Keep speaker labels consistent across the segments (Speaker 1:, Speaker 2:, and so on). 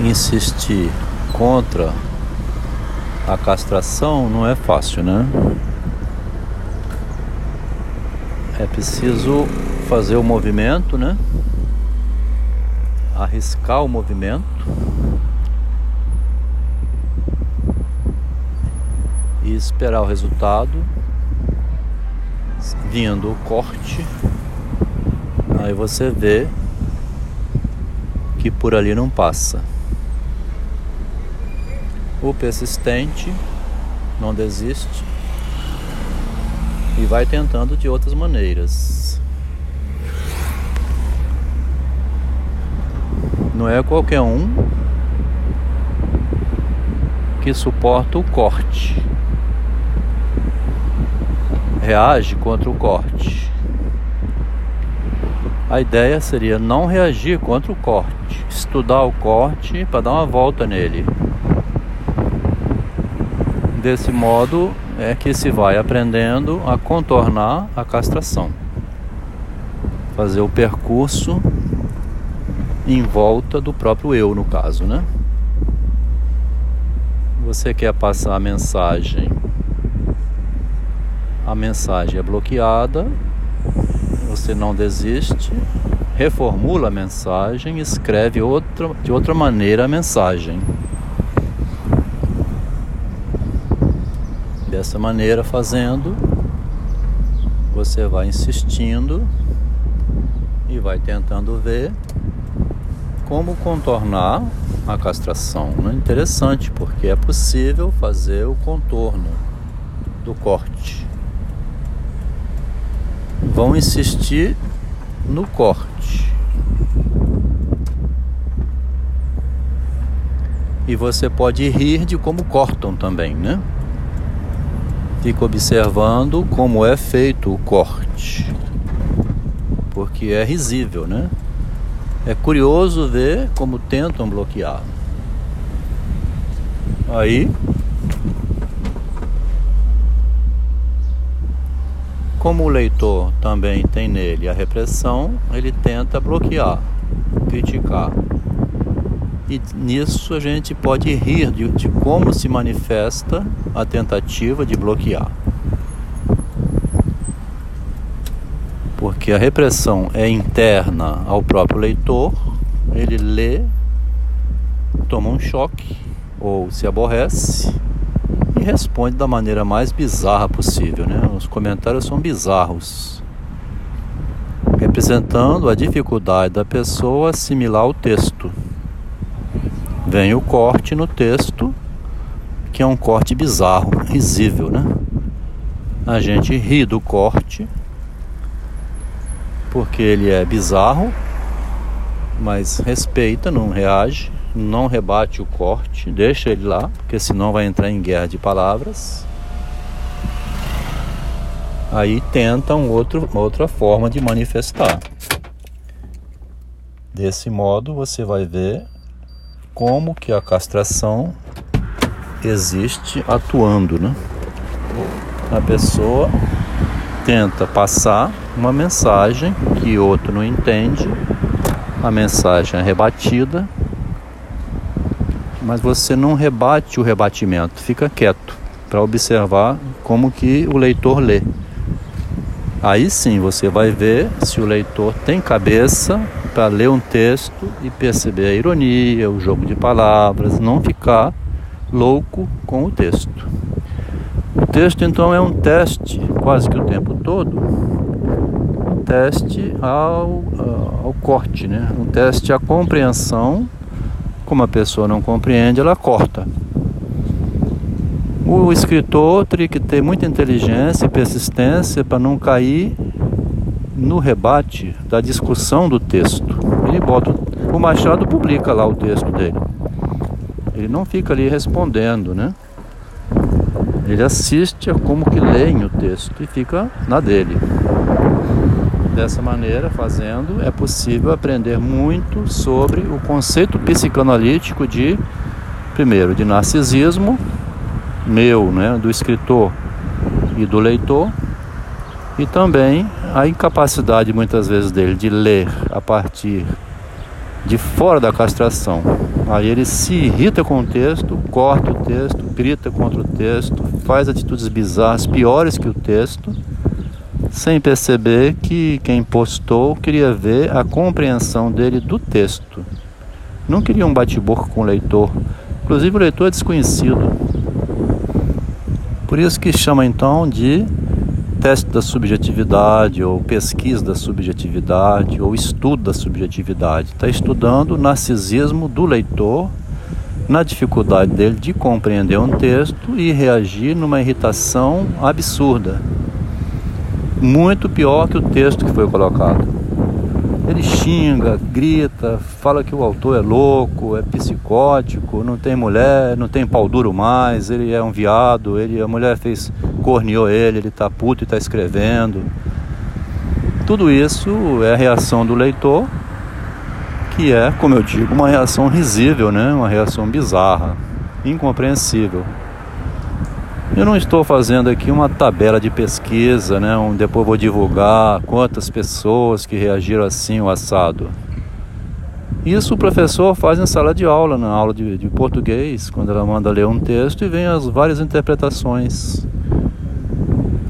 Speaker 1: insistir contra a castração não é fácil, né? É preciso fazer o movimento, né? Arriscar o movimento. E esperar o resultado. Vindo o corte. Aí você vê que por ali não passa. O persistente não desiste e vai tentando de outras maneiras. Não é qualquer um que suporta o corte. Reage contra o corte. A ideia seria não reagir contra o corte, estudar o corte para dar uma volta nele. Desse modo é que se vai aprendendo a contornar a castração, fazer o percurso em volta do próprio eu, no caso, né? Você quer passar a mensagem, a mensagem é bloqueada, você não desiste, reformula a mensagem, escreve outra, de outra maneira a mensagem. Dessa maneira, fazendo, você vai insistindo e vai tentando ver como contornar a castração. É interessante porque é possível fazer o contorno do corte. Vão insistir no corte. E você pode rir de como cortam também, né? Fica observando como é feito o corte, porque é risível, né? É curioso ver como tentam bloquear. Aí, como o leitor também tem nele a repressão, ele tenta bloquear, criticar. E nisso a gente pode rir de, de como se manifesta a tentativa de bloquear. Porque a repressão é interna ao próprio leitor, ele lê, toma um choque ou se aborrece e responde da maneira mais bizarra possível. Né? Os comentários são bizarros, representando a dificuldade da pessoa assimilar o texto vem o corte no texto, que é um corte bizarro, risível, né? A gente ri do corte, porque ele é bizarro, mas respeita, não reage, não rebate o corte, deixa ele lá, porque senão vai entrar em guerra de palavras. Aí tenta um outro, outra forma de manifestar. Desse modo você vai ver como que a castração existe atuando, né? A pessoa tenta passar uma mensagem que outro não entende, a mensagem é rebatida, mas você não rebate o rebatimento, fica quieto para observar como que o leitor lê. Aí sim você vai ver se o leitor tem cabeça para ler um texto e perceber a ironia, o jogo de palavras, não ficar louco com o texto. O texto então é um teste quase que o tempo todo, um teste ao, ao corte, né? um teste à compreensão. Como a pessoa não compreende, ela corta. O escritor teria que ter muita inteligência e persistência para não cair no rebate da discussão do texto. Ele bota o Machado publica lá o texto dele. Ele não fica ali respondendo, né? Ele assiste a como que leem o texto e fica na dele. Dessa maneira, fazendo, é possível aprender muito sobre o conceito psicanalítico de, primeiro, de narcisismo, meu, né, do escritor e do leitor, e também a incapacidade muitas vezes dele de ler a partir de fora da castração. Aí ele se irrita com o texto, corta o texto, grita contra o texto, faz atitudes bizarras piores que o texto, sem perceber que quem postou queria ver a compreensão dele do texto. Não queria um bate-boca com o leitor. Inclusive o leitor é desconhecido. Por isso que chama então de teste da subjetividade, ou pesquisa da subjetividade, ou estudo da subjetividade. Está estudando o narcisismo do leitor, na dificuldade dele de compreender um texto e reagir numa irritação absurda. Muito pior que o texto que foi colocado. Ele xinga, grita, fala que o autor é louco, é psicótico, não tem mulher, não tem pau duro mais, ele é um viado, ele, a mulher fez, corneou ele, ele tá puto e tá escrevendo. Tudo isso é a reação do leitor, que é, como eu digo, uma reação risível, né? uma reação bizarra, incompreensível. Eu não estou fazendo aqui uma tabela de pesquisa, né, depois vou divulgar quantas pessoas que reagiram assim o assado. Isso o professor faz em sala de aula, na aula de, de português, quando ela manda ler um texto e vem as várias interpretações.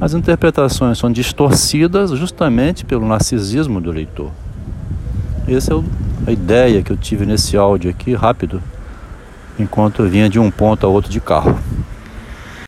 Speaker 1: As interpretações são distorcidas justamente pelo narcisismo do leitor. Essa é a ideia que eu tive nesse áudio aqui, rápido, enquanto eu vinha de um ponto a outro de carro.